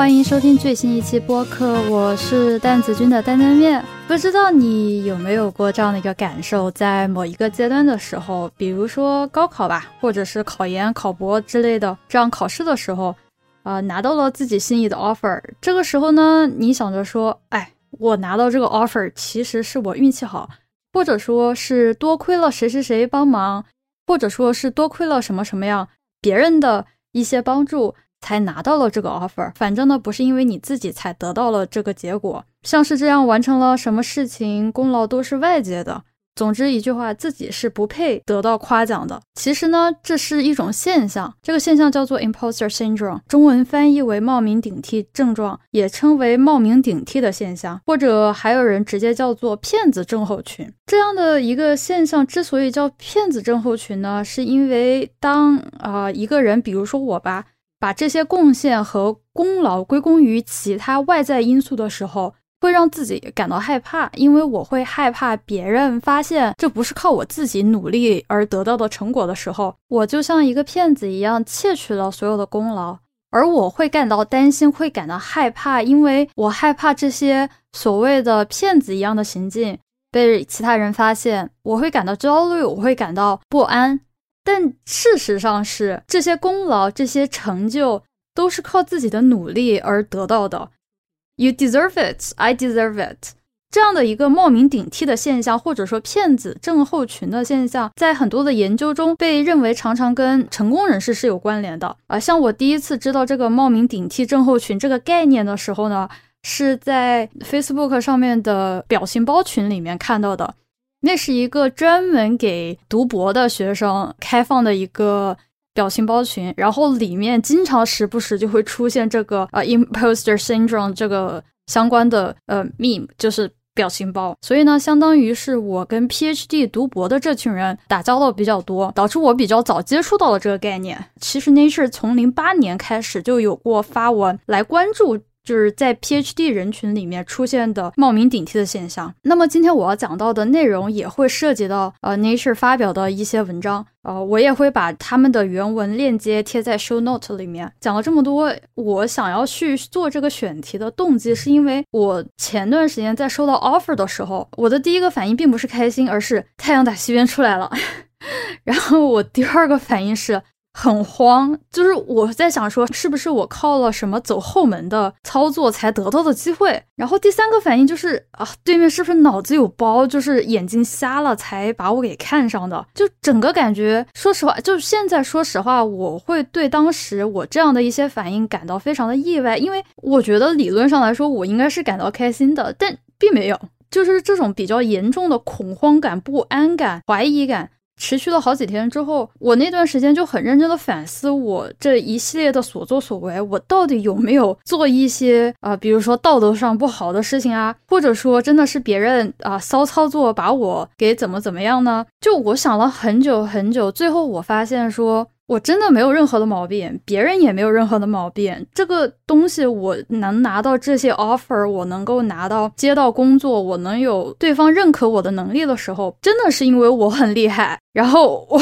欢迎收听最新一期播客，我是蛋子君的担担面。不知道你有没有过这样的一个感受，在某一个阶段的时候，比如说高考吧，或者是考研、考博之类的这样考试的时候，啊，拿到了自己心仪的 offer，这个时候呢，你想着说，哎，我拿到这个 offer，其实是我运气好，或者说是多亏了谁谁谁帮忙，或者说是多亏了什么什么样别人的一些帮助。才拿到了这个 offer，反正呢不是因为你自己才得到了这个结果，像是这样完成了什么事情，功劳都是外界的。总之一句话，自己是不配得到夸奖的。其实呢，这是一种现象，这个现象叫做 imposter syndrome，中文翻译为冒名顶替症状，也称为冒名顶替的现象，或者还有人直接叫做骗子症候群。这样的一个现象之所以叫骗子症候群呢，是因为当啊一个人，比如说我吧。把这些贡献和功劳归功于其他外在因素的时候，会让自己感到害怕，因为我会害怕别人发现这不是靠我自己努力而得到的成果的时候，我就像一个骗子一样窃取了所有的功劳，而我会感到担心，会感到害怕，因为我害怕这些所谓的骗子一样的行径被其他人发现，我会感到焦虑，我会感到不安。但事实上是，这些功劳、这些成就都是靠自己的努力而得到的。You deserve it, I deserve it。这样的一个冒名顶替的现象，或者说骗子症候群的现象，在很多的研究中被认为常常跟成功人士是有关联的。啊，像我第一次知道这个冒名顶替症候群这个概念的时候呢，是在 Facebook 上面的表情包群里面看到的。那是一个专门给读博的学生开放的一个表情包群，然后里面经常时不时就会出现这个呃 imposter syndrome 这个相关的呃 meme，就是表情包。所以呢，相当于是我跟 PhD 读博的这群人打交道比较多，导致我比较早接触到了这个概念。其实 Nature 从零八年开始就有过发文来关注。就是在 PhD 人群里面出现的冒名顶替的现象。那么今天我要讲到的内容也会涉及到呃 Nature 发表的一些文章，呃，我也会把他们的原文链接贴在 Show Note 里面。讲了这么多，我想要去做这个选题的动机，是因为我前段时间在收到 offer 的时候，我的第一个反应并不是开心，而是太阳打西边出来了。然后我第二个反应是。很慌，就是我在想说，是不是我靠了什么走后门的操作才得到的机会？然后第三个反应就是啊，对面是不是脑子有包，就是眼睛瞎了才把我给看上的？就整个感觉，说实话，就现在说实话，我会对当时我这样的一些反应感到非常的意外，因为我觉得理论上来说，我应该是感到开心的，但并没有，就是这种比较严重的恐慌感、不安感、怀疑感。持续了好几天之后，我那段时间就很认真的反思我这一系列的所作所为，我到底有没有做一些啊，比如说道德上不好的事情啊，或者说真的是别人啊骚操作把我给怎么怎么样呢？就我想了很久很久，最后我发现说。我真的没有任何的毛病，别人也没有任何的毛病。这个东西我能拿到这些 offer，我能够拿到接到工作，我能有对方认可我的能力的时候，真的是因为我很厉害。然后我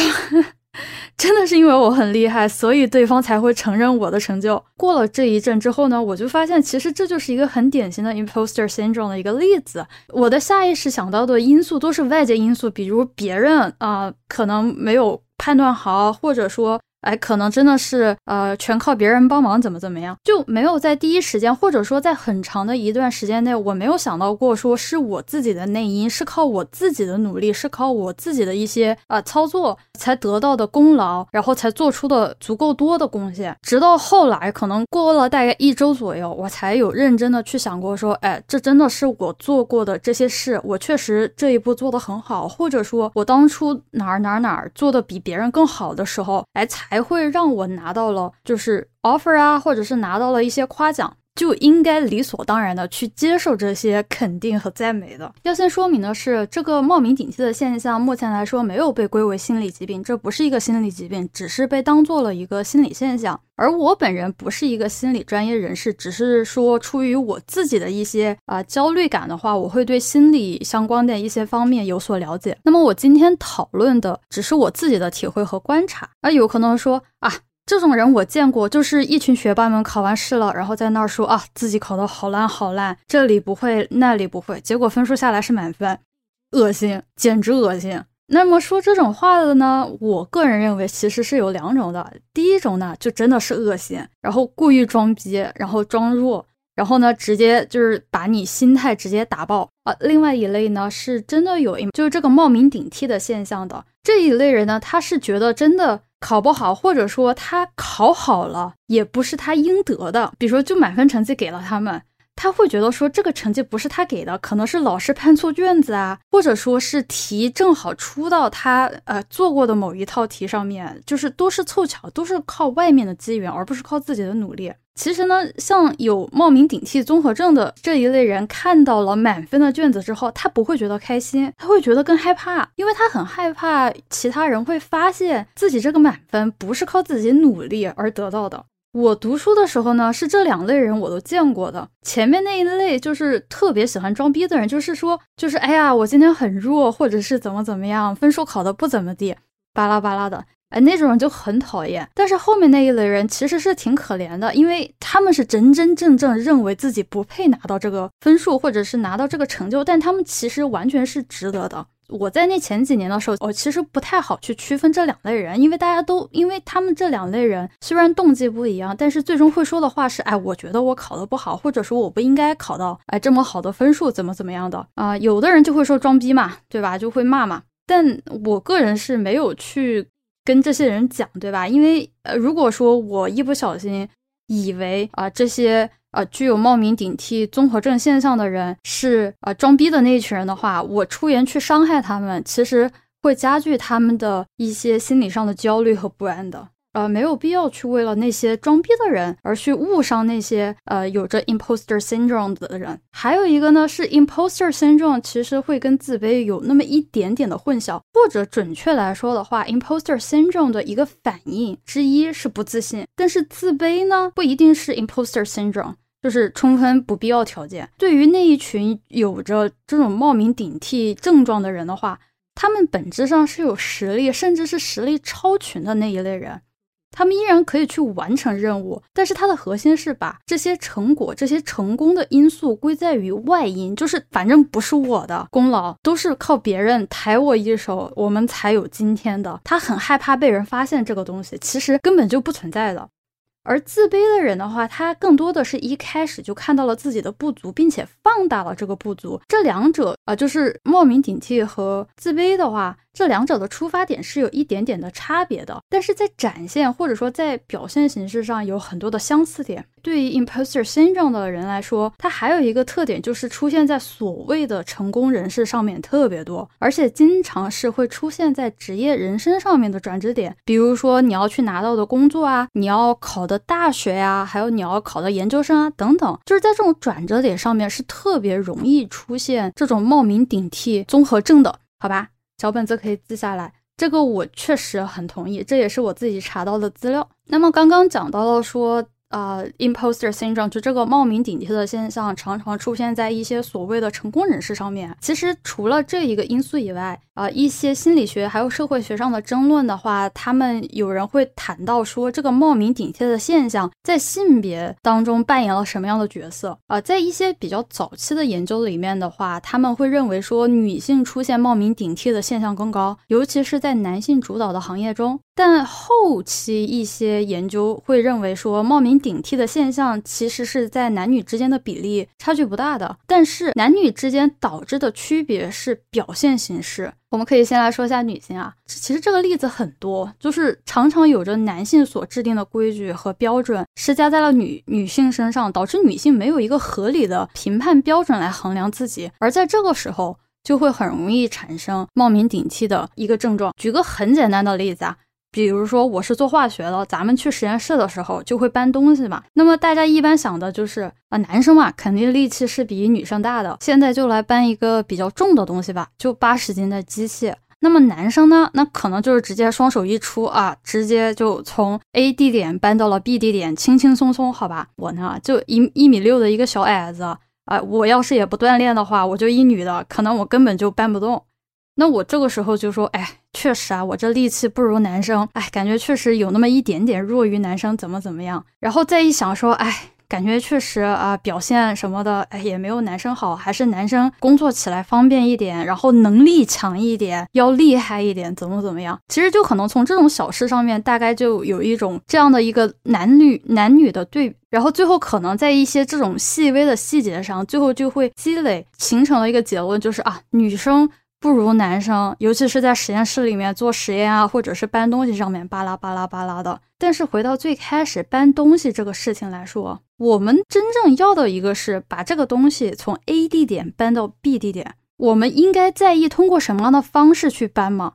真的是因为我很厉害，所以对方才会承认我的成就。过了这一阵之后呢，我就发现其实这就是一个很典型的 imposter syndrome 的一个例子。我的下意识想到的因素都是外界因素，比如别人啊，可能没有。判断好，或者说。哎，可能真的是呃，全靠别人帮忙，怎么怎么样，就没有在第一时间，或者说在很长的一段时间内，我没有想到过说是我自己的内因，是靠我自己的努力，是靠我自己的一些啊操作才得到的功劳，然后才做出的足够多的贡献。直到后来，可能过了大概一周左右，我才有认真的去想过说，哎，这真的是我做过的这些事，我确实这一步做得很好，或者说我当初哪儿哪儿哪儿做的比别人更好的时候，哎才。还会让我拿到了就是 offer 啊，或者是拿到了一些夸奖。就应该理所当然的去接受这些肯定和赞美的。要先说明的是，这个冒名顶替的现象，目前来说没有被归为心理疾病，这不是一个心理疾病，只是被当做了一个心理现象。而我本人不是一个心理专业人士，只是说出于我自己的一些啊焦虑感的话，我会对心理相关的一些方面有所了解。那么我今天讨论的只是我自己的体会和观察，而有可能说啊。这种人我见过，就是一群学霸们考完试了，然后在那儿说啊自己考的好烂好烂，这里不会那里不会，结果分数下来是满分，恶心，简直恶心。那么说这种话的呢，我个人认为其实是有两种的，第一种呢就真的是恶心，然后故意装逼，然后装弱。然后呢，直接就是把你心态直接打爆啊！另外一类呢，是真的有就是这个冒名顶替的现象的这一类人呢，他是觉得真的考不好，或者说他考好了也不是他应得的，比如说就满分成绩给了他们，他会觉得说这个成绩不是他给的，可能是老师判错卷子啊，或者说是题正好出到他呃做过的某一套题上面，就是都是凑巧，都是靠外面的机缘，而不是靠自己的努力。其实呢，像有冒名顶替综合症的这一类人，看到了满分的卷子之后，他不会觉得开心，他会觉得更害怕，因为他很害怕其他人会发现自己这个满分不是靠自己努力而得到的。我读书的时候呢，是这两类人我都见过的。前面那一类就是特别喜欢装逼的人，就是说，就是哎呀，我今天很弱，或者是怎么怎么样，分数考的不怎么地，巴拉巴拉的。哎，那种人就很讨厌。但是后面那一类人其实是挺可怜的，因为他们是真真正正认为自己不配拿到这个分数，或者是拿到这个成就，但他们其实完全是值得的。我在那前几年的时候，我其实不太好去区分这两类人，因为大家都，因为他们这两类人虽然动机不一样，但是最终会说的话是：哎，我觉得我考的不好，或者说我不应该考到哎这么好的分数，怎么怎么样的啊？有的人就会说装逼嘛，对吧？就会骂嘛。但我个人是没有去。跟这些人讲，对吧？因为呃，如果说我一不小心以为啊，这些呃具有冒名顶替综合症现象的人是啊装逼的那一群人的话，我出言去伤害他们，其实会加剧他们的一些心理上的焦虑和不安的。呃，没有必要去为了那些装逼的人而去误伤那些呃有着 imposter syndrome 的人。还有一个呢，是 imposter syndrome 其实会跟自卑有那么一点点的混淆，或者准确来说的话，imposter syndrome 的一个反应之一是不自信，但是自卑呢不一定是 imposter syndrome，就是充分不必要条件。对于那一群有着这种冒名顶替症状的人的话，他们本质上是有实力，甚至是实力超群的那一类人。他们依然可以去完成任务，但是它的核心是把这些成果、这些成功的因素归在于外因，就是反正不是我的功劳，都是靠别人抬我一手，我们才有今天的。他很害怕被人发现这个东西，其实根本就不存在的。而自卑的人的话，他更多的是一开始就看到了自己的不足，并且放大了这个不足。这两者啊，就是冒名顶替和自卑的话。这两者的出发点是有一点点的差别的，但是在展现或者说在表现形式上有很多的相似点。对于 imposter syndrome 的人来说，它还有一个特点就是出现在所谓的成功人士上面特别多，而且经常是会出现在职业人生上面的转折点。比如说你要去拿到的工作啊，你要考的大学呀，还有你要考的研究生啊等等，就是在这种转折点上面是特别容易出现这种冒名顶替综合症的，好吧？小本子可以记下来，这个我确实很同意，这也是我自己查到的资料。那么刚刚讲到了说。呃，imposter syndrome 就这个冒名顶替的现象，常常出现在一些所谓的成功人士上面。其实除了这一个因素以外，啊，一些心理学还有社会学上的争论的话，他们有人会谈到说，这个冒名顶替的现象在性别当中扮演了什么样的角色？啊，在一些比较早期的研究里面的话，他们会认为说，女性出现冒名顶替的现象更高，尤其是在男性主导的行业中。但后期一些研究会认为说，冒名顶替的现象其实是在男女之间的比例差距不大的，但是男女之间导致的区别是表现形式。我们可以先来说一下女性啊，其实这个例子很多，就是常常有着男性所制定的规矩和标准施加在了女女性身上，导致女性没有一个合理的评判标准来衡量自己，而在这个时候就会很容易产生冒名顶替的一个症状。举个很简单的例子啊。比如说我是做化学的，咱们去实验室的时候就会搬东西嘛。那么大家一般想的就是啊，男生嘛肯定力气是比女生大的。现在就来搬一个比较重的东西吧，就八十斤的机器。那么男生呢，那可能就是直接双手一出啊，直接就从 A 地点搬到了 B 地点，轻轻松松，好吧。我呢就一一米六的一个小矮子啊，我要是也不锻炼的话，我就一女的，可能我根本就搬不动。那我这个时候就说，哎，确实啊，我这力气不如男生，哎，感觉确实有那么一点点弱于男生，怎么怎么样？然后再一想说，哎。感觉确实啊，表现什么的，哎，也没有男生好，还是男生工作起来方便一点，然后能力强一点，要厉害一点，怎么怎么样？其实就可能从这种小事上面，大概就有一种这样的一个男女男女的对比，然后最后可能在一些这种细微的细节上，最后就会积累形成了一个结论，就是啊，女生不如男生，尤其是在实验室里面做实验啊，或者是搬东西上面，巴拉巴拉巴拉的。但是回到最开始搬东西这个事情来说，我们真正要的一个是把这个东西从 A 地点搬到 B 地点。我们应该在意通过什么样的方式去搬吗？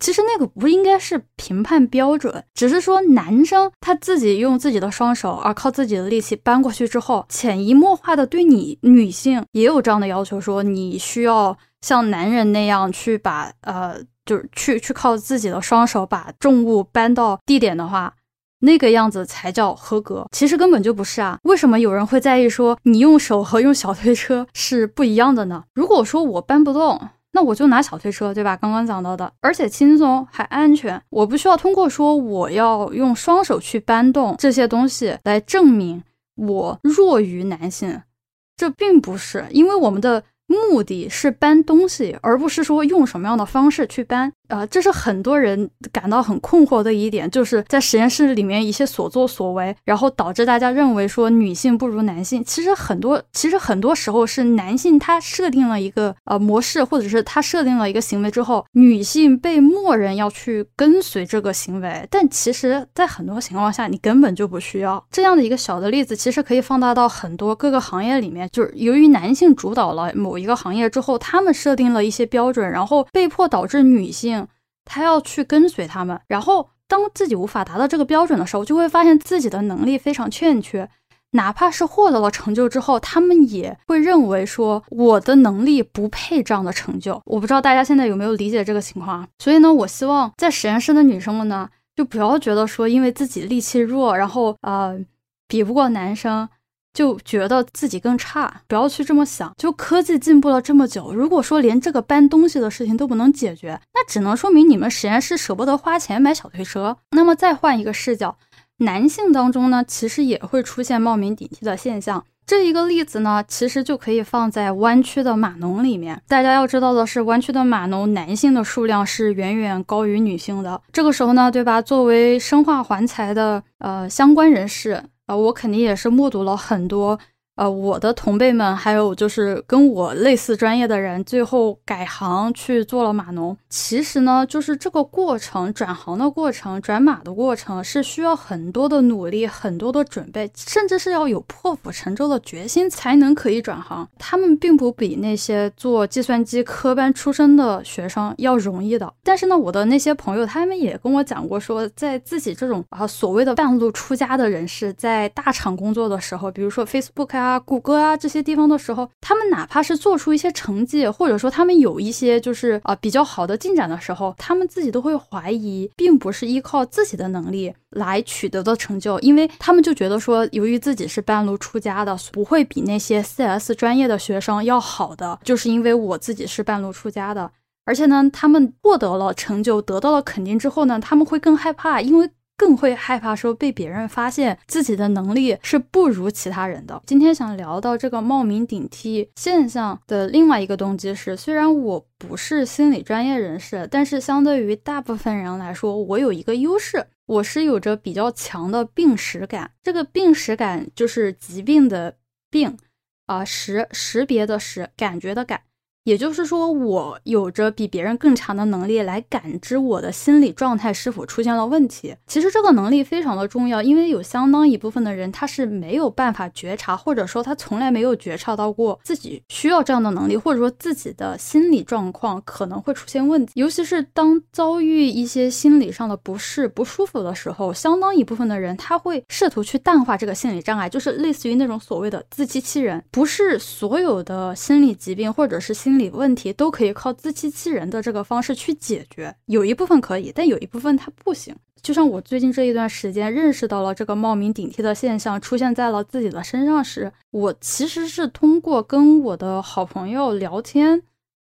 其实那个不应该是评判标准，只是说男生他自己用自己的双手，而靠自己的力气搬过去之后，潜移默化的对你女性也有这样的要求，说你需要像男人那样去把呃，就是去去靠自己的双手把重物搬到地点的话。那个样子才叫合格，其实根本就不是啊！为什么有人会在意说你用手和用小推车是不一样的呢？如果说我搬不动，那我就拿小推车，对吧？刚刚讲到的，而且轻松还安全，我不需要通过说我要用双手去搬动这些东西来证明我弱于男性，这并不是，因为我们的目的是搬东西，而不是说用什么样的方式去搬。啊，这是很多人感到很困惑的一点，就是在实验室里面一些所作所为，然后导致大家认为说女性不如男性。其实很多，其实很多时候是男性他设定了一个呃模式，或者是他设定了一个行为之后，女性被默认要去跟随这个行为。但其实，在很多情况下，你根本就不需要这样的一个小的例子，其实可以放大到很多各个行业里面。就是由于男性主导了某一个行业之后，他们设定了一些标准，然后被迫导致女性。他要去跟随他们，然后当自己无法达到这个标准的时候，就会发现自己的能力非常欠缺。哪怕是获得了成就之后，他们也会认为说我的能力不配这样的成就。我不知道大家现在有没有理解这个情况啊？所以呢，我希望在实验室的女生们呢，就不要觉得说因为自己力气弱，然后呃比不过男生。就觉得自己更差，不要去这么想。就科技进步了这么久，如果说连这个搬东西的事情都不能解决，那只能说明你们实验室舍不得花钱买小推车。那么再换一个视角，男性当中呢，其实也会出现冒名顶替的现象。这一个例子呢，其实就可以放在湾区的码农里面。大家要知道的是，湾区的码农男性的数量是远远高于女性的。这个时候呢，对吧？作为生化环材的呃相关人士。啊，我肯定也是目睹了很多。呃，我的同辈们，还有就是跟我类似专业的人，最后改行去做了码农。其实呢，就是这个过程，转行的过程，转码的过程，是需要很多的努力，很多的准备，甚至是要有破釜沉舟的决心才能可以转行。他们并不比那些做计算机科班出身的学生要容易的。但是呢，我的那些朋友，他们也跟我讲过，说在自己这种啊所谓的半路出家的人士，在大厂工作的时候，比如说 Facebook 啊。啊，谷歌啊这些地方的时候，他们哪怕是做出一些成绩，或者说他们有一些就是啊比较好的进展的时候，他们自己都会怀疑，并不是依靠自己的能力来取得的成就，因为他们就觉得说，由于自己是半路出家的，不会比那些 CS 专业的学生要好的，就是因为我自己是半路出家的，而且呢，他们获得了成就，得到了肯定之后呢，他们会更害怕，因为。更会害怕说被别人发现自己的能力是不如其他人的。今天想聊到这个冒名顶替现象的另外一个动机是，虽然我不是心理专业人士，但是相对于大部分人来说，我有一个优势，我是有着比较强的病识感。这个病识感就是疾病的病，啊识识别的识，感觉的感。也就是说，我有着比别人更强的能力来感知我的心理状态是否出现了问题。其实这个能力非常的重要，因为有相当一部分的人他是没有办法觉察，或者说他从来没有觉察到过自己需要这样的能力，或者说自己的心理状况可能会出现问题。尤其是当遭遇一些心理上的不适、不舒服的时候，相当一部分的人他会试图去淡化这个心理障碍，就是类似于那种所谓的自欺欺人。不是所有的心理疾病或者是心心理问题都可以靠自欺欺人的这个方式去解决，有一部分可以，但有一部分它不行。就像我最近这一段时间认识到了这个冒名顶替的现象出现在了自己的身上时，我其实是通过跟我的好朋友聊天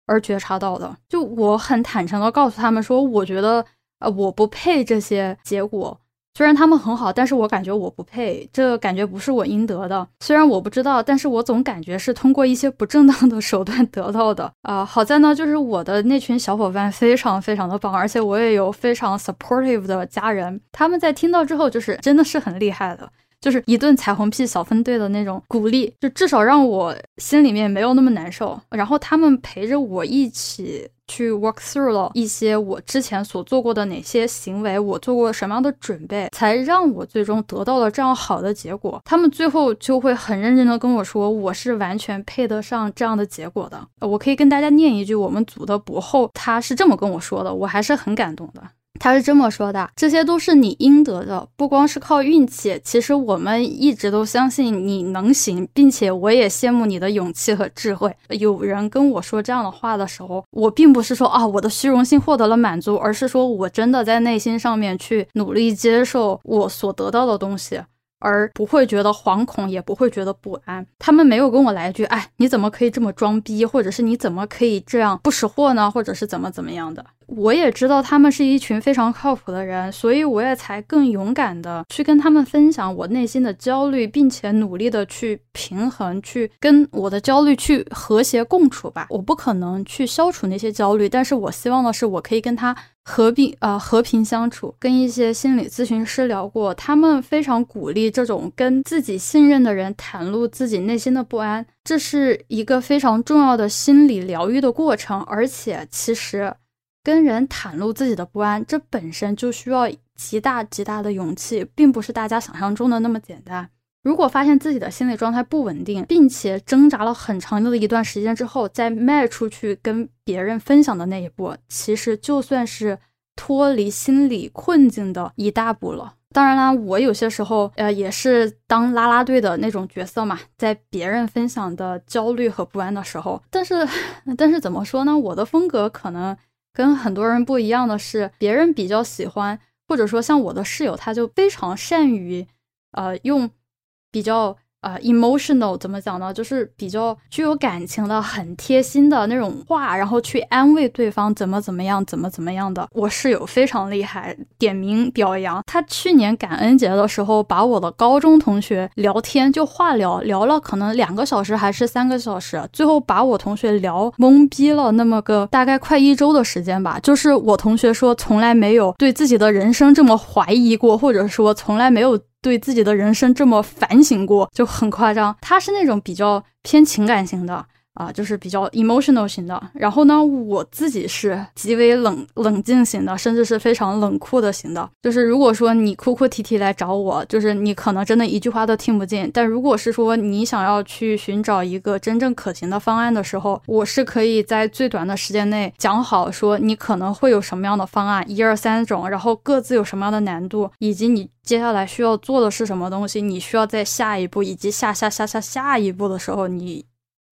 而觉察到的。就我很坦诚的告诉他们说，我觉得呃我不配这些结果。虽然他们很好，但是我感觉我不配，这感觉不是我应得的。虽然我不知道，但是我总感觉是通过一些不正当的手段得到的。啊，好在呢，就是我的那群小伙伴非常非常的棒，而且我也有非常 supportive 的家人，他们在听到之后就是真的是很厉害的。就是一顿彩虹屁小分队的那种鼓励，就至少让我心里面没有那么难受。然后他们陪着我一起去 work through 了一些我之前所做过的哪些行为，我做过什么样的准备，才让我最终得到了这样好的结果。他们最后就会很认真的跟我说，我是完全配得上这样的结果的。我可以跟大家念一句我们组的博后，他是这么跟我说的，我还是很感动的。他是这么说的：这些都是你应得的，不光是靠运气。其实我们一直都相信你能行，并且我也羡慕你的勇气和智慧。有人跟我说这样的话的时候，我并不是说啊我的虚荣心获得了满足，而是说我真的在内心上面去努力接受我所得到的东西。而不会觉得惶恐，也不会觉得不安。他们没有跟我来一句：“哎，你怎么可以这么装逼？”或者是你怎么可以这样不识货呢？或者是怎么怎么样的？我也知道他们是一群非常靠谱的人，所以我也才更勇敢的去跟他们分享我内心的焦虑，并且努力的去平衡，去跟我的焦虑去和谐共处吧。我不可能去消除那些焦虑，但是我希望的是，我可以跟他。和平呃和平相处，跟一些心理咨询师聊过，他们非常鼓励这种跟自己信任的人袒露自己内心的不安，这是一个非常重要的心理疗愈的过程。而且，其实跟人袒露自己的不安，这本身就需要极大极大的勇气，并不是大家想象中的那么简单。如果发现自己的心理状态不稳定，并且挣扎了很长的一段时间之后，再迈出去跟别人分享的那一步，其实就算是脱离心理困境的一大步了。当然啦，我有些时候呃也是当拉拉队的那种角色嘛，在别人分享的焦虑和不安的时候，但是 但是怎么说呢？我的风格可能跟很多人不一样的是，别人比较喜欢，或者说像我的室友，他就非常善于呃用。比较呃，emotional 怎么讲呢？就是比较具有感情的、很贴心的那种话，然后去安慰对方怎么怎么样、怎么怎么样的。我室友非常厉害，点名表扬。他去年感恩节的时候，把我的高中同学聊天就话聊聊了，可能两个小时还是三个小时，最后把我同学聊懵逼了，那么个大概快一周的时间吧。就是我同学说，从来没有对自己的人生这么怀疑过，或者说从来没有。对自己的人生这么反省过，就很夸张。他是那种比较偏情感型的。啊，就是比较 emotional 型的。然后呢，我自己是极为冷冷静型的，甚至是非常冷酷的型的。就是如果说你哭哭啼啼来找我，就是你可能真的一句话都听不进。但如果是说你想要去寻找一个真正可行的方案的时候，我是可以在最短的时间内讲好，说你可能会有什么样的方案，一二三种，然后各自有什么样的难度，以及你接下来需要做的是什么东西，你需要在下一步以及下下下下下一步的时候，你。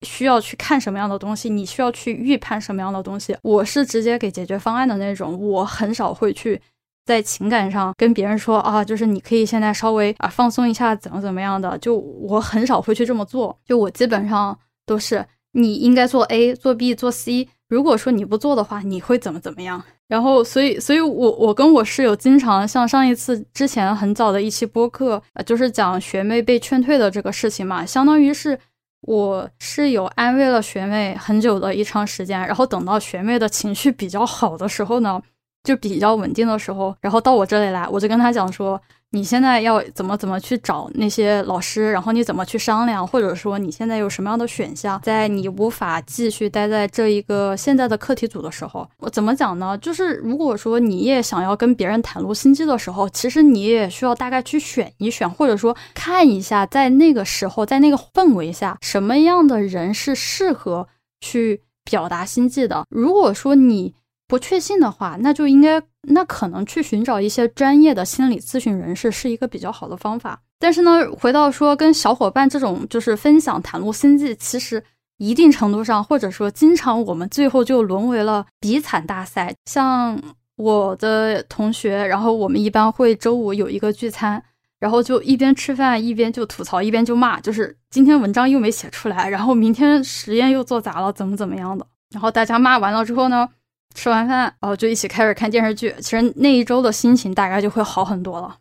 需要去看什么样的东西？你需要去预判什么样的东西？我是直接给解决方案的那种，我很少会去在情感上跟别人说啊，就是你可以现在稍微啊放松一下，怎么怎么样的？就我很少会去这么做，就我基本上都是你应该做 A，做 B，做 C。如果说你不做的话，你会怎么怎么样？然后，所以，所以我我跟我室友经常像上一次之前很早的一期播客，呃就是讲学妹被劝退的这个事情嘛，相当于是。我是有安慰了学妹很久的一长时间，然后等到学妹的情绪比较好的时候呢，就比较稳定的时候，然后到我这里来，我就跟他讲说。你现在要怎么怎么去找那些老师，然后你怎么去商量，或者说你现在有什么样的选项，在你无法继续待在这一个现在的课题组的时候，我怎么讲呢？就是如果说你也想要跟别人袒露心机的时候，其实你也需要大概去选一选，或者说看一下，在那个时候，在那个氛围下，什么样的人是适合去表达心迹的。如果说你。不确信的话，那就应该那可能去寻找一些专业的心理咨询人士是一个比较好的方法。但是呢，回到说跟小伙伴这种就是分享袒露心迹，其实一定程度上或者说经常我们最后就沦为了比惨大赛。像我的同学，然后我们一般会周五有一个聚餐，然后就一边吃饭一边就吐槽一边就骂，就是今天文章又没写出来，然后明天实验又做砸了，怎么怎么样的。然后大家骂完了之后呢，吃完饭哦就一起开始看电视剧，其实那一周的心情大概就会好很多了。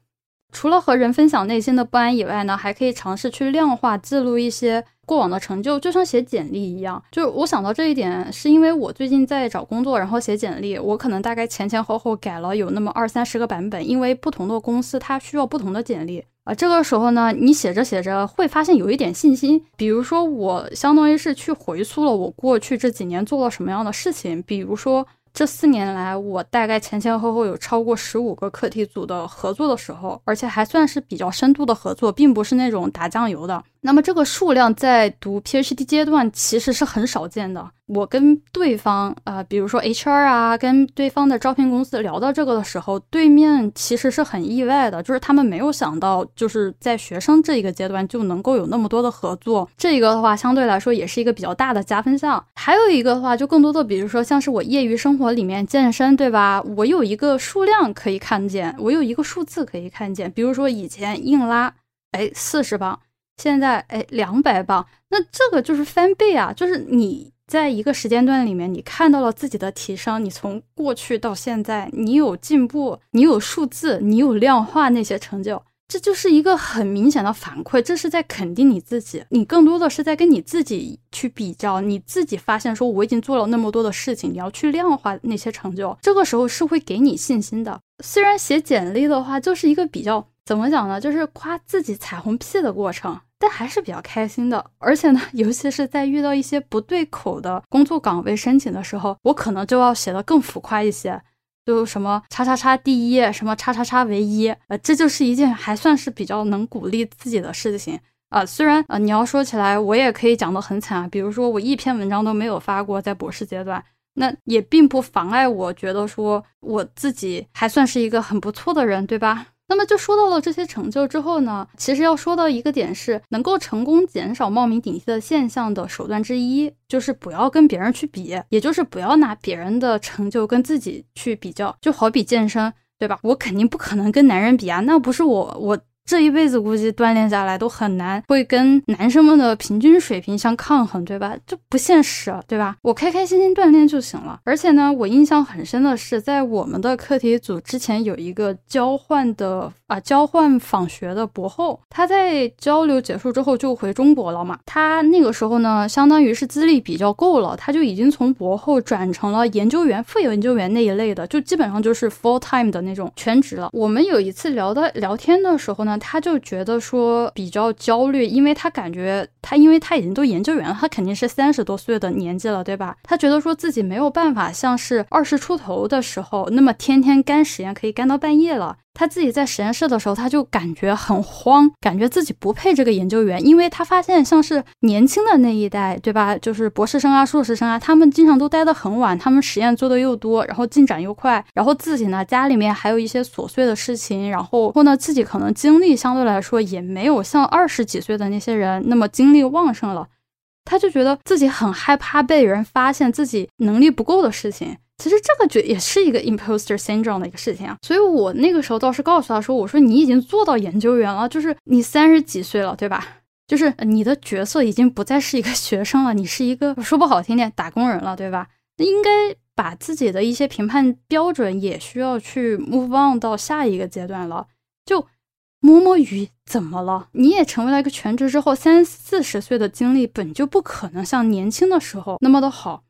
除了和人分享内心的不安以外呢，还可以尝试去量化记录一些过往的成就，就像写简历一样。就我想到这一点，是因为我最近在找工作，然后写简历，我可能大概前前后后改了有那么二三十个版本，因为不同的公司它需要不同的简历啊。这个时候呢，你写着写着会发现有一点信心，比如说我相当于是去回溯了我过去这几年做了什么样的事情，比如说。这四年来，我大概前前后后有超过十五个课题组的合作的时候，而且还算是比较深度的合作，并不是那种打酱油的。那么这个数量在读 PhD 阶段其实是很少见的。我跟对方啊，比如说 HR 啊，跟对方的招聘公司聊到这个的时候，对面其实是很意外的，就是他们没有想到，就是在学生这一个阶段就能够有那么多的合作。这个的话，相对来说也是一个比较大的加分项。还有一个的话，就更多的，比如说像是我业余生活里面健身，对吧？我有一个数量可以看见，我有一个数字可以看见，比如说以前硬拉，哎，四十磅。现在哎，两百磅，那这个就是翻倍啊！就是你在一个时间段里面，你看到了自己的提升，你从过去到现在，你有进步，你有数字，你有量化那些成就，这就是一个很明显的反馈，这是在肯定你自己。你更多的是在跟你自己去比较，你自己发现说我已经做了那么多的事情，你要去量化那些成就，这个时候是会给你信心的。虽然写简历的话，就是一个比较。怎么讲呢？就是夸自己彩虹屁的过程，但还是比较开心的。而且呢，尤其是在遇到一些不对口的工作岗位申请的时候，我可能就要写的更浮夸一些，就什么叉叉叉第一，什么叉叉叉唯一，呃，这就是一件还算是比较能鼓励自己的事情啊。虽然呃，你要说起来，我也可以讲的很惨啊，比如说我一篇文章都没有发过，在博士阶段，那也并不妨碍我觉得说我自己还算是一个很不错的人，对吧？那么就说到了这些成就之后呢，其实要说到一个点是，能够成功减少冒名顶替的现象的手段之一，就是不要跟别人去比，也就是不要拿别人的成就跟自己去比较。就好比健身，对吧？我肯定不可能跟男人比啊，那不是我我。这一辈子估计锻炼下来都很难会跟男生们的平均水平相抗衡，对吧？这不现实，对吧？我开开心心锻炼就行了。而且呢，我印象很深的是，在我们的课题组之前有一个交换的啊，交换访学的博后，他在交流结束之后就回中国了嘛。他那个时候呢，相当于是资历比较够了，他就已经从博后转成了研究员、副研究员那一类的，就基本上就是 full time 的那种全职了。我们有一次聊的聊天的时候呢。他就觉得说比较焦虑，因为他感觉他，因为他已经都研究员了，他肯定是三十多岁的年纪了，对吧？他觉得说自己没有办法像是二十出头的时候那么天天干实验，可以干到半夜了。他自己在实验室的时候，他就感觉很慌，感觉自己不配这个研究员，因为他发现像是年轻的那一代，对吧？就是博士生啊、硕士生啊，他们经常都待得很晚，他们实验做的又多，然后进展又快，然后自己呢家里面还有一些琐碎的事情，然后后呢自己可能精力相对来说也没有像二十几岁的那些人那么精力旺盛了，他就觉得自己很害怕被人发现自己能力不够的事情。其实这个就也是一个 imposter syndrome 的一个事情啊，所以我那个时候倒是告诉他说：“我说你已经做到研究员了，就是你三十几岁了，对吧？就是你的角色已经不再是一个学生了，你是一个说不好听点打工人了，对吧？那应该把自己的一些评判标准也需要去 move on 到下一个阶段了。就摸摸鱼怎么了？你也成为了一个全职之后，三四十岁的经历本就不可能像年轻的时候那么的好。”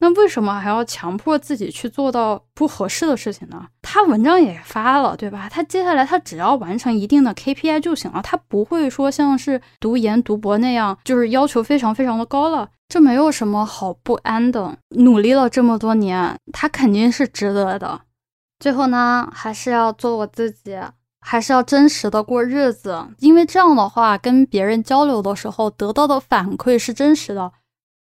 那为什么还要强迫自己去做到不合适的事情呢？他文章也发了，对吧？他接下来他只要完成一定的 KPI 就行了，他不会说像是读研读博那样，就是要求非常非常的高了。这没有什么好不安的。努力了这么多年，他肯定是值得的。最后呢，还是要做我自己，还是要真实的过日子，因为这样的话，跟别人交流的时候得到的反馈是真实的。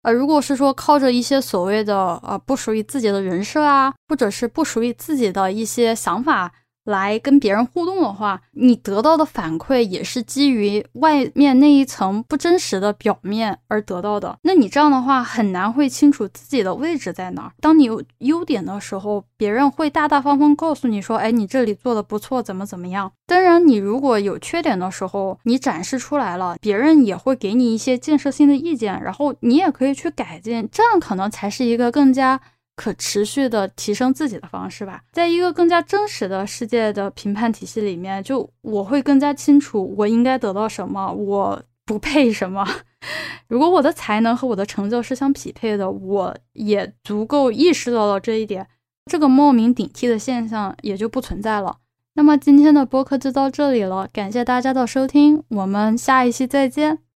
呃，如果是说靠着一些所谓的呃不属于自己的人设啊，或者是不属于自己的一些想法来跟别人互动的话，你得到的反馈也是基于外面那一层不真实的表面而得到的。那你这样的话很难会清楚自己的位置在哪儿。当你有优点的时候，别人会大大方方告诉你说：“哎，你这里做的不错，怎么怎么样。”当然，你如果有缺点的时候，你展示出来了，别人也会给你一些建设性的意见，然后你也可以去改进，这样可能才是一个更加。可持续的提升自己的方式吧，在一个更加真实的世界的评判体系里面，就我会更加清楚我应该得到什么，我不配什么。如果我的才能和我的成就是相匹配的，我也足够意识到了这一点，这个冒名顶替的现象也就不存在了。那么今天的播客就到这里了，感谢大家的收听，我们下一期再见。